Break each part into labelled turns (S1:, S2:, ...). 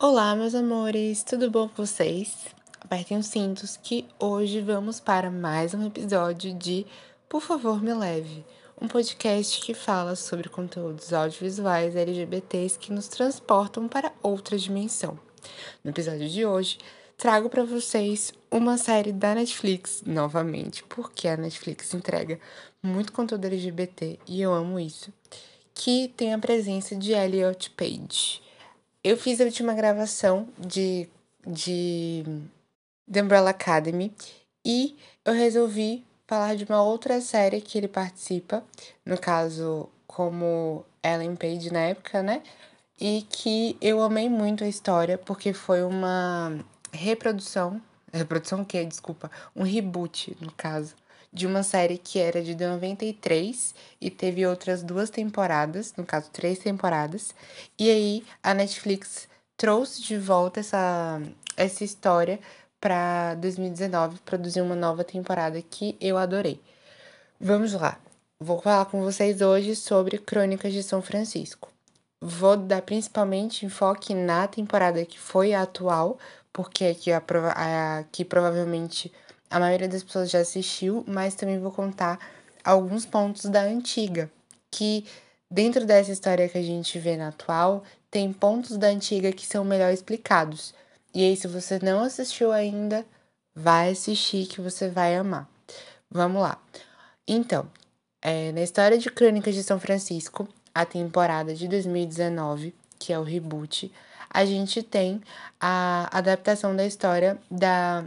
S1: Olá, meus amores, tudo bom com vocês? Apertem os cintos que hoje vamos para mais um episódio de Por Favor Me Leve, um podcast que fala sobre conteúdos audiovisuais LGBTs que nos transportam para outra dimensão. No episódio de hoje, trago para vocês uma série da Netflix, novamente, porque a Netflix entrega muito conteúdo LGBT e eu amo isso, que tem a presença de Elliot Page. Eu fiz a última gravação de, de The Umbrella Academy e eu resolvi falar de uma outra série que ele participa, no caso, como Ellen Page na época, né? E que eu amei muito a história, porque foi uma reprodução. Reprodução o quê? Desculpa. Um reboot, no caso de uma série que era de 93 e teve outras duas temporadas, no caso, três temporadas. E aí a Netflix trouxe de volta essa, essa história para 2019, produzir uma nova temporada que eu adorei. Vamos lá. Vou falar com vocês hoje sobre Crônicas de São Francisco. Vou dar principalmente enfoque na temporada que foi a atual, porque aqui, a, aqui provavelmente a maioria das pessoas já assistiu, mas também vou contar alguns pontos da antiga, que dentro dessa história que a gente vê na atual, tem pontos da antiga que são melhor explicados. E aí, se você não assistiu ainda, vai assistir que você vai amar. Vamos lá. Então, é, na história de Crônicas de São Francisco, a temporada de 2019, que é o reboot, a gente tem a adaptação da história da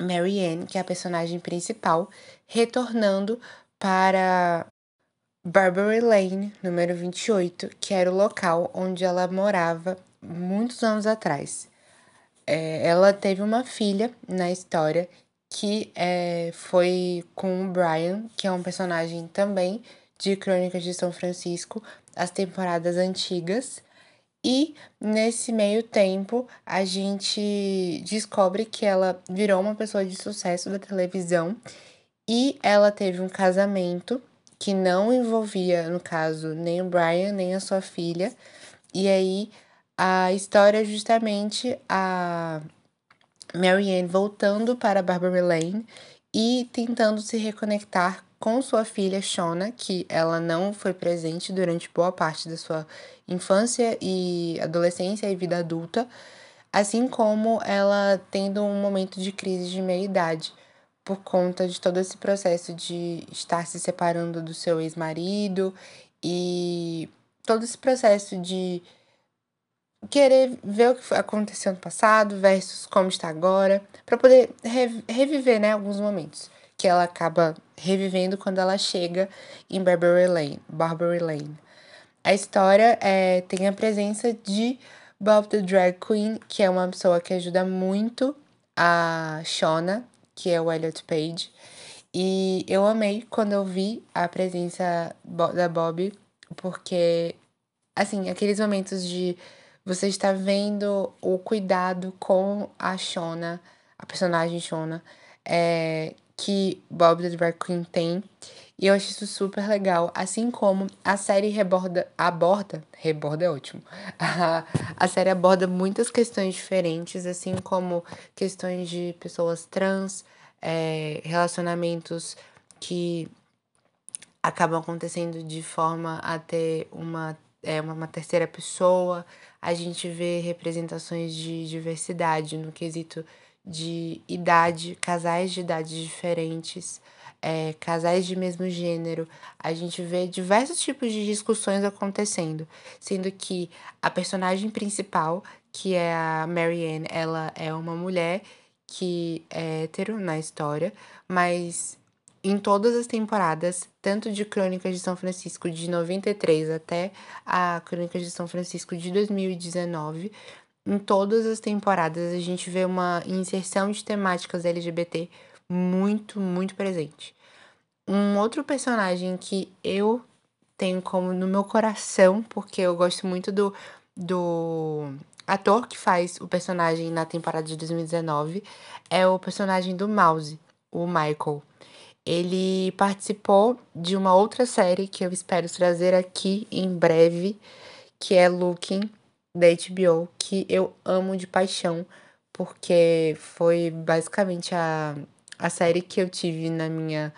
S1: Marianne, que é a personagem principal, retornando para Barbary Lane, número 28, que era o local onde ela morava muitos anos atrás. É, ela teve uma filha na história que é, foi com o Brian, que é um personagem também de Crônicas de São Francisco, as temporadas antigas. E nesse meio tempo, a gente descobre que ela virou uma pessoa de sucesso da televisão e ela teve um casamento que não envolvia, no caso, nem o Brian, nem a sua filha. E aí a história é justamente a Marianne voltando para Barbary Lane e tentando se reconectar com sua filha Shona, que ela não foi presente durante boa parte da sua infância e adolescência e vida adulta, assim como ela tendo um momento de crise de meia-idade por conta de todo esse processo de estar se separando do seu ex-marido e todo esse processo de querer ver o que aconteceu no passado versus como está agora, para poder reviver, né, alguns momentos que ela acaba revivendo quando ela chega em Barbary Lane. Barbary Lane. A história é, tem a presença de Bob the Drag Queen, que é uma pessoa que ajuda muito a Shona, que é o Elliot Page. E eu amei quando eu vi a presença da Bob, porque, assim, aqueles momentos de você estar vendo o cuidado com a Shona, a personagem Shona, é, que Bob the Drag Queen tem. E eu acho isso super legal. Assim como a série reborda, aborda. Reborda é ótimo. A, a série aborda muitas questões diferentes, assim como questões de pessoas trans, é, relacionamentos que acabam acontecendo de forma a ter uma, é, uma, uma terceira pessoa. A gente vê representações de diversidade no quesito de idade, casais de idades diferentes, é, casais de mesmo gênero. A gente vê diversos tipos de discussões acontecendo, sendo que a personagem principal, que é a Marianne, ela é uma mulher que é hétero na história, mas em todas as temporadas, tanto de Crônicas de São Francisco de 93 até a Crônicas de São Francisco de 2019, em todas as temporadas a gente vê uma inserção de temáticas LGBT muito, muito presente. Um outro personagem que eu tenho como no meu coração, porque eu gosto muito do, do ator que faz o personagem na temporada de 2019, é o personagem do Mouse, o Michael. Ele participou de uma outra série que eu espero trazer aqui em breve, que é Looking, da HBO que eu amo de paixão, porque foi basicamente a, a série que eu tive na minha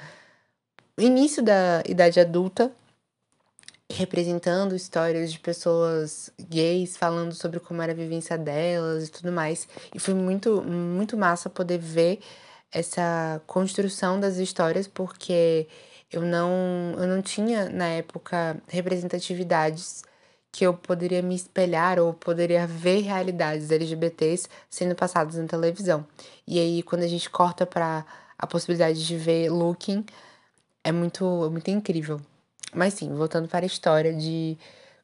S1: início da idade adulta, representando histórias de pessoas gays, falando sobre como era a vivência delas e tudo mais. E foi muito, muito massa poder ver essa construção das histórias, porque eu não, eu não tinha na época representatividades que eu poderia me espelhar ou poderia ver realidades LGBTs sendo passadas na televisão. E aí, quando a gente corta para a possibilidade de ver Looking, é muito, é muito incrível. Mas sim, voltando para a história de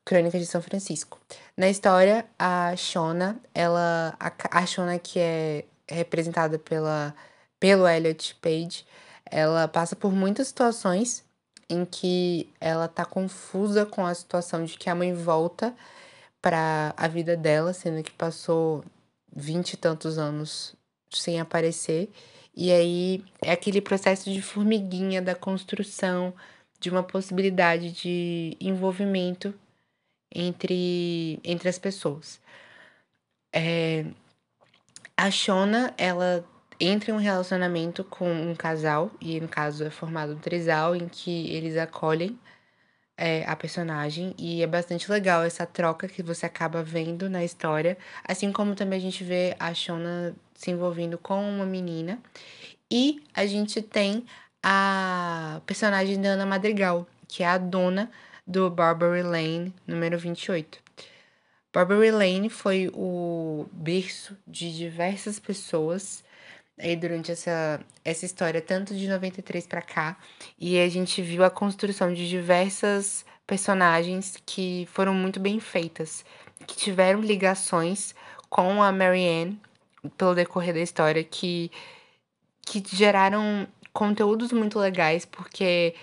S1: Crônicas de São Francisco. Na história, a Shona, ela. A, a Shona, que é representada pela, pelo Elliot Page, ela passa por muitas situações em que ela tá confusa com a situação de que a mãe volta para a vida dela, sendo que passou vinte e tantos anos sem aparecer. E aí é aquele processo de formiguinha da construção de uma possibilidade de envolvimento entre, entre as pessoas. É, a Shona, ela entra em um relacionamento com um casal, e no caso é formado um trisal, em que eles acolhem é, a personagem, e é bastante legal essa troca que você acaba vendo na história, assim como também a gente vê a Shona se envolvendo com uma menina, e a gente tem a personagem da Ana Madrigal, que é a dona do Barbary Lane, número 28. Barbary Lane foi o berço de diversas pessoas aí durante essa, essa história, tanto de 93 para cá, e a gente viu a construção de diversas personagens que foram muito bem feitas, que tiveram ligações com a Marianne pelo decorrer da história, que, que geraram conteúdos muito legais, porque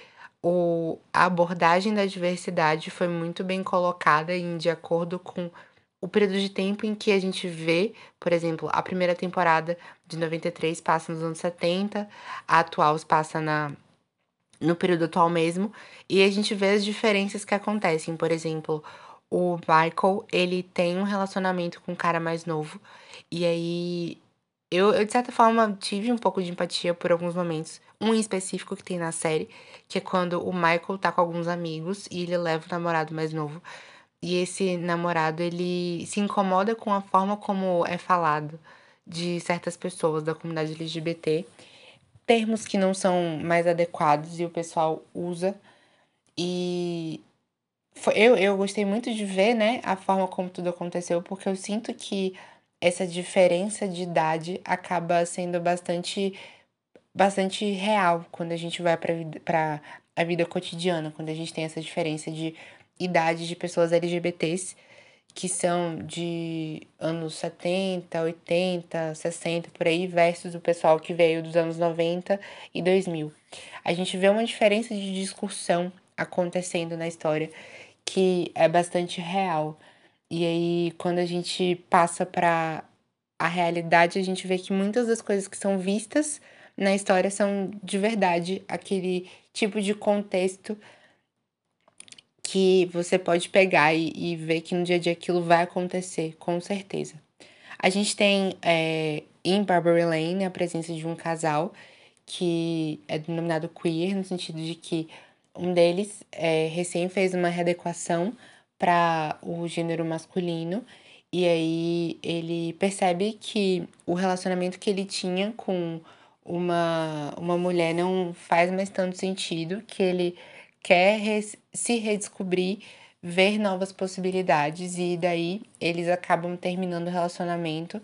S1: o, a abordagem da diversidade foi muito bem colocada em de acordo com o período de tempo em que a gente vê, por exemplo, a primeira temporada de 93 passa nos anos 70, a atual passa na no período atual mesmo, e a gente vê as diferenças que acontecem. Por exemplo, o Michael, ele tem um relacionamento com um cara mais novo, e aí eu, eu de certa forma tive um pouco de empatia por alguns momentos, um em específico que tem na série, que é quando o Michael tá com alguns amigos e ele leva o namorado mais novo. E esse namorado, ele se incomoda com a forma como é falado de certas pessoas da comunidade LGBT, termos que não são mais adequados e o pessoal usa. E foi, eu, eu gostei muito de ver, né, a forma como tudo aconteceu, porque eu sinto que essa diferença de idade acaba sendo bastante bastante real quando a gente vai para a vida cotidiana, quando a gente tem essa diferença de idade de pessoas LGBTs que são de anos 70, 80, 60 por aí, versus o pessoal que veio dos anos 90 e 2000. A gente vê uma diferença de discussão acontecendo na história que é bastante real. E aí, quando a gente passa para a realidade, a gente vê que muitas das coisas que são vistas na história são de verdade aquele tipo de contexto que você pode pegar e, e, ver que no dia a dia aquilo vai acontecer, com certeza. A gente tem é, em Barbary Lane a presença de um casal que é denominado queer, no sentido de que um deles é, recém fez uma readequação para o gênero masculino e aí ele percebe que o relacionamento que ele tinha com uma, uma mulher não faz mais tanto sentido, que ele quer se redescobrir, ver novas possibilidades e daí eles acabam terminando o relacionamento.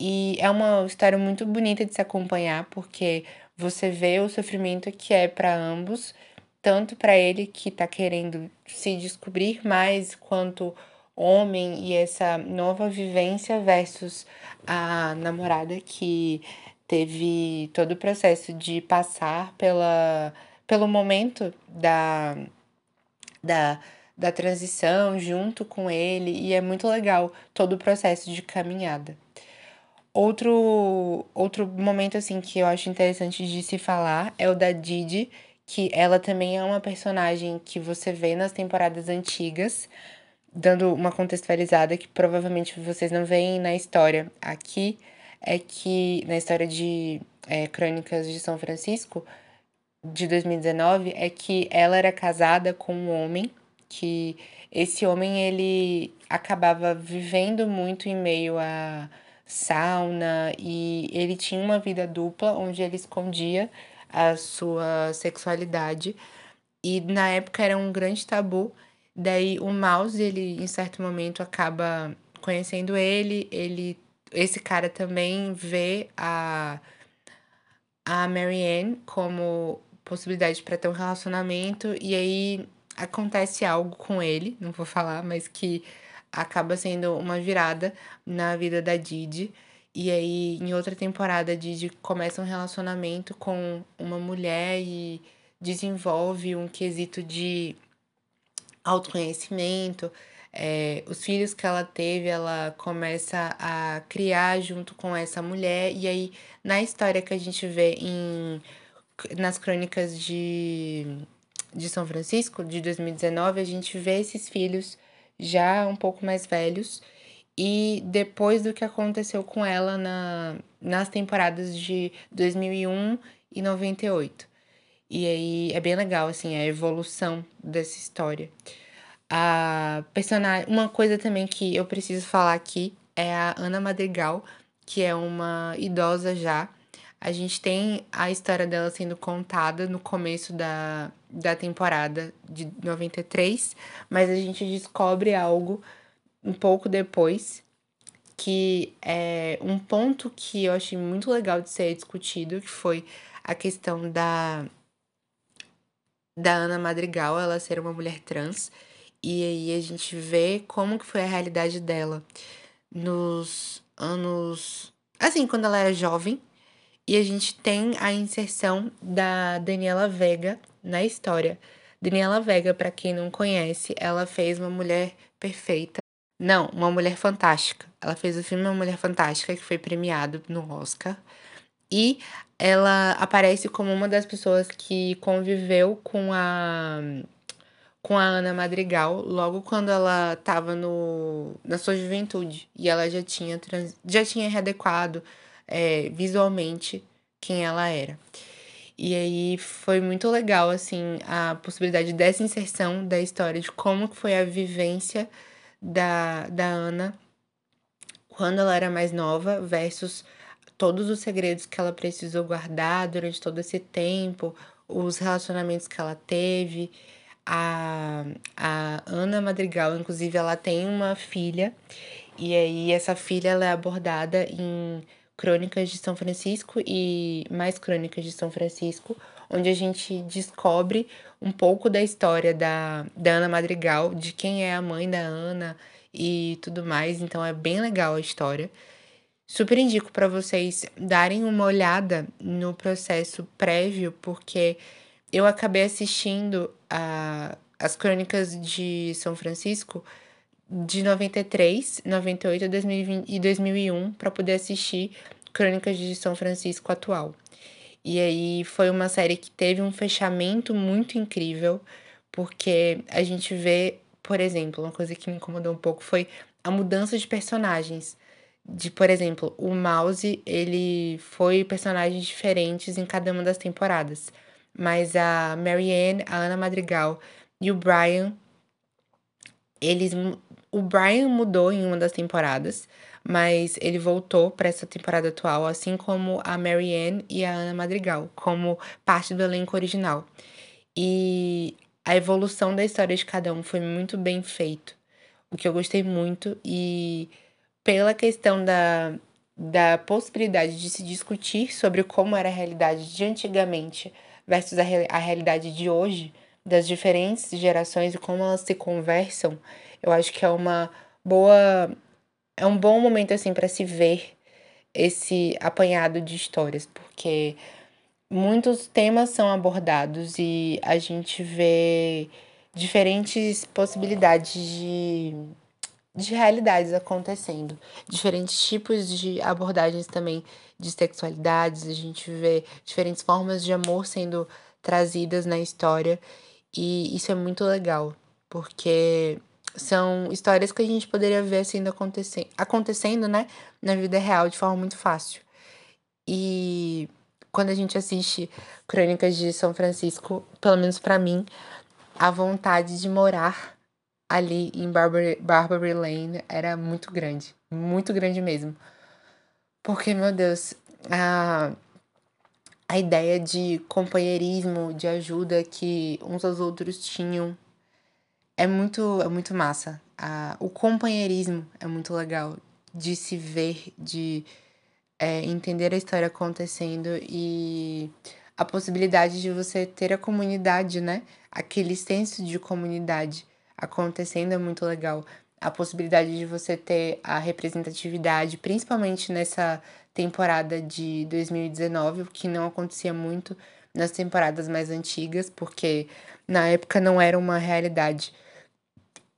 S1: E é uma história muito bonita de se acompanhar porque você vê o sofrimento que é para ambos, tanto para ele que está querendo se descobrir mais quanto homem e essa nova vivência versus a namorada que teve todo o processo de passar pela pelo momento da, da, da transição junto com ele, e é muito legal todo o processo de caminhada. Outro, outro momento assim que eu acho interessante de se falar é o da Didi, que ela também é uma personagem que você vê nas temporadas antigas, dando uma contextualizada que provavelmente vocês não veem na história aqui, é que na história de é, Crônicas de São Francisco de 2019 é que ela era casada com um homem que esse homem ele acabava vivendo muito em meio a sauna e ele tinha uma vida dupla onde ele escondia a sua sexualidade e na época era um grande tabu. Daí o Mouse, ele em certo momento acaba conhecendo ele, ele esse cara também vê a a Marianne como possibilidade para ter um relacionamento e aí acontece algo com ele, não vou falar, mas que acaba sendo uma virada na vida da Didi. E aí, em outra temporada, a Didi começa um relacionamento com uma mulher e desenvolve um quesito de autoconhecimento. É, os filhos que ela teve, ela começa a criar junto com essa mulher. E aí, na história que a gente vê em, nas crônicas de de São Francisco, de 2019, a gente vê esses filhos já um pouco mais velhos e depois do que aconteceu com ela na, nas temporadas de 2001 e 98. E aí é bem legal, assim, a evolução dessa história. A personagem, uma coisa também que eu preciso falar aqui é a Ana Madrigal, que é uma idosa já, a gente tem a história dela sendo contada no começo da, da temporada de 93, mas a gente descobre algo um pouco depois que é um ponto que eu achei muito legal de ser discutido, que foi a questão da da Ana Madrigal, ela ser uma mulher trans, e aí a gente vê como que foi a realidade dela nos anos assim, quando ela era jovem, e a gente tem a inserção da Daniela Vega na história. Daniela Vega, para quem não conhece, ela fez uma mulher perfeita. Não, uma mulher fantástica. Ela fez o filme Uma Mulher Fantástica, que foi premiado no Oscar. E ela aparece como uma das pessoas que conviveu com a com a Ana Madrigal logo quando ela estava no na sua juventude e ela já tinha trans, já tinha readequado é, visualmente quem ela era. E aí foi muito legal, assim, a possibilidade dessa inserção da história, de como foi a vivência da, da Ana quando ela era mais nova versus todos os segredos que ela precisou guardar durante todo esse tempo, os relacionamentos que ela teve. A, a Ana Madrigal, inclusive, ela tem uma filha, e aí essa filha ela é abordada em Crônicas de São Francisco e mais Crônicas de São Francisco, onde a gente descobre um pouco da história da, da Ana Madrigal, de quem é a mãe da Ana e tudo mais. Então é bem legal a história. Super indico para vocês darem uma olhada no processo prévio, porque eu acabei assistindo a, as crônicas de São Francisco de 93, 98 2020, e 2001 para poder assistir Crônicas de São Francisco atual. E aí foi uma série que teve um fechamento muito incrível, porque a gente vê, por exemplo, uma coisa que me incomodou um pouco foi a mudança de personagens. De, por exemplo, o Mouse, ele foi personagens diferentes em cada uma das temporadas. Mas a Marianne, a Ana Madrigal e o Brian, eles o Brian mudou em uma das temporadas, mas ele voltou para essa temporada atual, assim como a Marianne e a Ana Madrigal, como parte do elenco original. E a evolução da história de cada um foi muito bem feito, o que eu gostei muito e pela questão da da possibilidade de se discutir sobre como era a realidade de antigamente versus a, a realidade de hoje, das diferentes gerações e como elas se conversam, eu acho que é uma boa. É um bom momento, assim, para se ver esse apanhado de histórias, porque muitos temas são abordados e a gente vê diferentes possibilidades de, de realidades acontecendo, diferentes tipos de abordagens também de sexualidades, a gente vê diferentes formas de amor sendo trazidas na história e isso é muito legal, porque são histórias que a gente poderia ver assim acontecendo, acontecendo, né, na vida real de forma muito fácil. E quando a gente assiste Crônicas de São Francisco, pelo menos para mim, a vontade de morar ali em Barbary, Barbary Lane era muito grande, muito grande mesmo. Porque, meu Deus, a, a ideia de companheirismo, de ajuda que uns aos outros tinham é muito, é muito massa. A, o companheirismo é muito legal de se ver, de é, entender a história acontecendo e a possibilidade de você ter a comunidade, né? Aquele senso de comunidade acontecendo é muito legal. A possibilidade de você ter a representatividade, principalmente nessa temporada de 2019, o que não acontecia muito nas temporadas mais antigas, porque na época não era uma realidade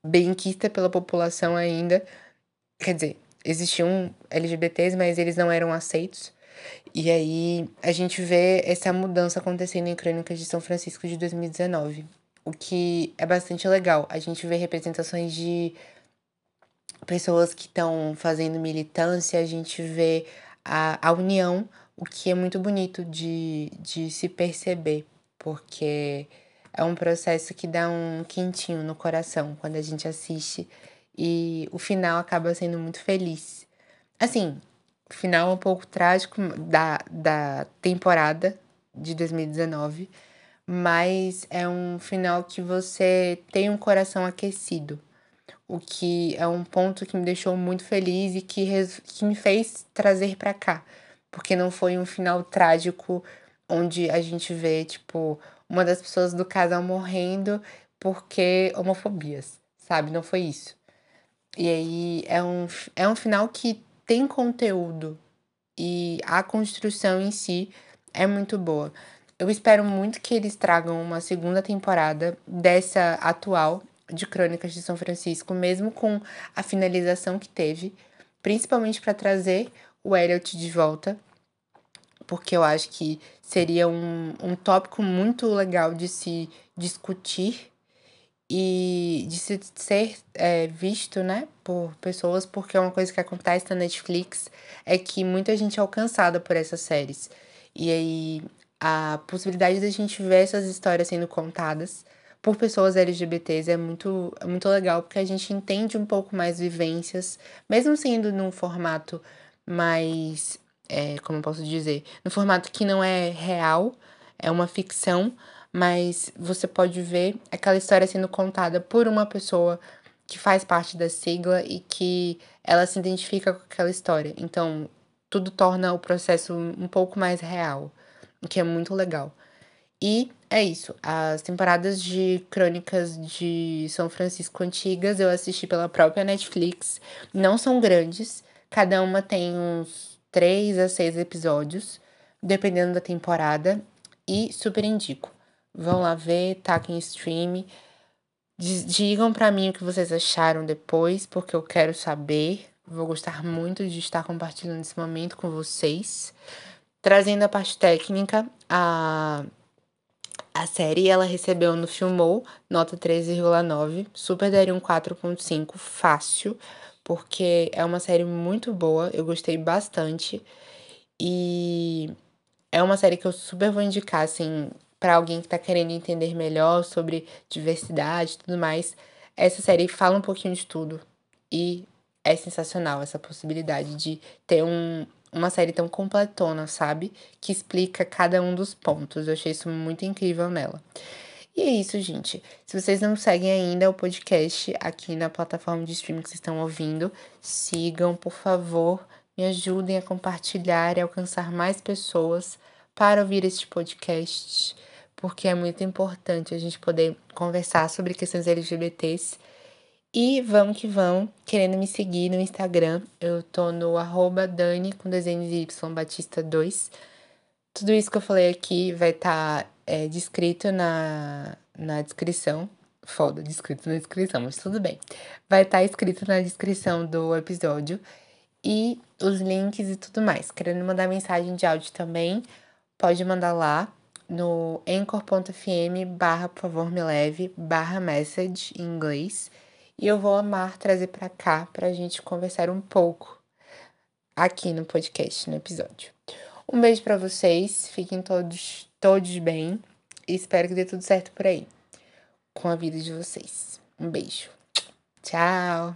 S1: bem quista pela população ainda. Quer dizer, existiam LGBTs, mas eles não eram aceitos. E aí a gente vê essa mudança acontecendo em Crônicas de São Francisco de 2019, o que é bastante legal. A gente vê representações de pessoas que estão fazendo militância, a gente vê a, a união, o que é muito bonito de, de se perceber, porque é um processo que dá um quentinho no coração quando a gente assiste e o final acaba sendo muito feliz. Assim, o final é um pouco trágico da, da temporada de 2019, mas é um final que você tem um coração aquecido o que é um ponto que me deixou muito feliz e que, que me fez trazer para cá. Porque não foi um final trágico onde a gente vê, tipo, uma das pessoas do casal morrendo porque homofobias, sabe? Não foi isso. E aí é um, é um final que tem conteúdo e a construção em si é muito boa. Eu espero muito que eles tragam uma segunda temporada dessa atual de Crônicas de São Francisco, mesmo com a finalização que teve, principalmente para trazer o Elliot de volta, porque eu acho que seria um, um tópico muito legal de se discutir e de se ser é, visto, né, por pessoas, porque é uma coisa que acontece na Netflix é que muita gente é alcançada por essas séries. E aí a possibilidade da gente ver essas histórias sendo contadas por pessoas LGBTs é muito, é muito legal, porque a gente entende um pouco mais vivências, mesmo sendo num formato mais. É, como eu posso dizer? No formato que não é real, é uma ficção, mas você pode ver aquela história sendo contada por uma pessoa que faz parte da sigla e que ela se identifica com aquela história. Então, tudo torna o processo um pouco mais real, o que é muito legal. E é isso. As temporadas de Crônicas de São Francisco antigas eu assisti pela própria Netflix. Não são grandes. Cada uma tem uns 3 a 6 episódios, dependendo da temporada. E super indico. Vão lá ver, taquem stream. Digam para mim o que vocês acharam depois, porque eu quero saber. Vou gostar muito de estar compartilhando esse momento com vocês. Trazendo a parte técnica, a a série ela recebeu no Filmou nota 13,9, super daria um 4.5 fácil, porque é uma série muito boa, eu gostei bastante. E é uma série que eu super vou indicar assim para alguém que tá querendo entender melhor sobre diversidade e tudo mais. Essa série fala um pouquinho de tudo e é sensacional essa possibilidade de ter um, uma série tão completona, sabe? Que explica cada um dos pontos. Eu achei isso muito incrível nela. E é isso, gente. Se vocês não seguem ainda o podcast aqui na plataforma de streaming que vocês estão ouvindo, sigam, por favor. Me ajudem a compartilhar e alcançar mais pessoas para ouvir este podcast, porque é muito importante a gente poder conversar sobre questões LGBTs e vamos que vamos, querendo me seguir no Instagram, eu tô no arroba Dani com desenhos Y Batista 2. Tudo isso que eu falei aqui vai estar tá, é, descrito na, na descrição. Foda, descrito na descrição, mas tudo bem. Vai estar tá escrito na descrição do episódio. E os links e tudo mais. Querendo mandar mensagem de áudio também, pode mandar lá no anchor.fm barra por favor me leve barra message em inglês e eu vou amar trazer para cá para a gente conversar um pouco aqui no podcast, no episódio. Um beijo para vocês, fiquem todos, todos bem e espero que dê tudo certo por aí com a vida de vocês. Um beijo. Tchau.